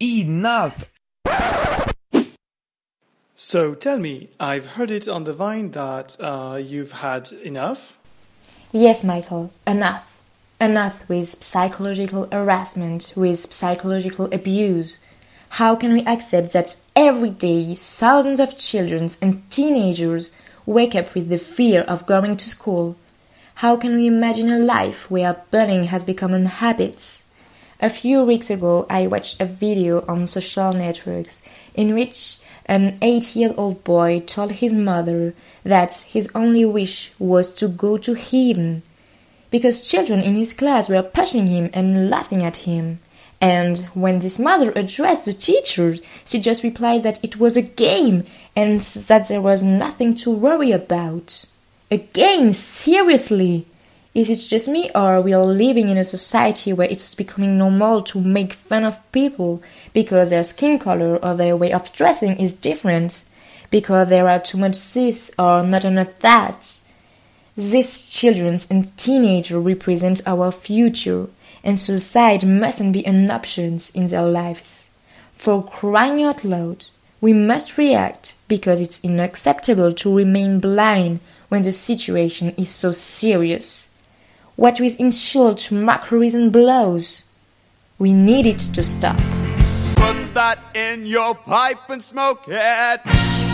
Enough! So tell me, I've heard it on the vine that uh, you've had enough? Yes, Michael, enough. Enough with psychological harassment, with psychological abuse. How can we accept that every day thousands of children and teenagers wake up with the fear of going to school? How can we imagine a life where bullying has become a habit? A few weeks ago, I watched a video on social networks in which an eight year old boy told his mother that his only wish was to go to heaven because children in his class were pushing him and laughing at him. And when this mother addressed the teacher, she just replied that it was a game and that there was nothing to worry about. A game? Seriously? Is it just me, or are we all living in a society where it's becoming normal to make fun of people because their skin color or their way of dressing is different? Because there are too much this or not enough that? These children and teenagers represent our future, and suicide mustn't be an option in their lives. For crying out loud, we must react because it's unacceptable to remain blind when the situation is so serious what with insults, mockeries, and blows. We need it to stop. Put that in your pipe and smoke it.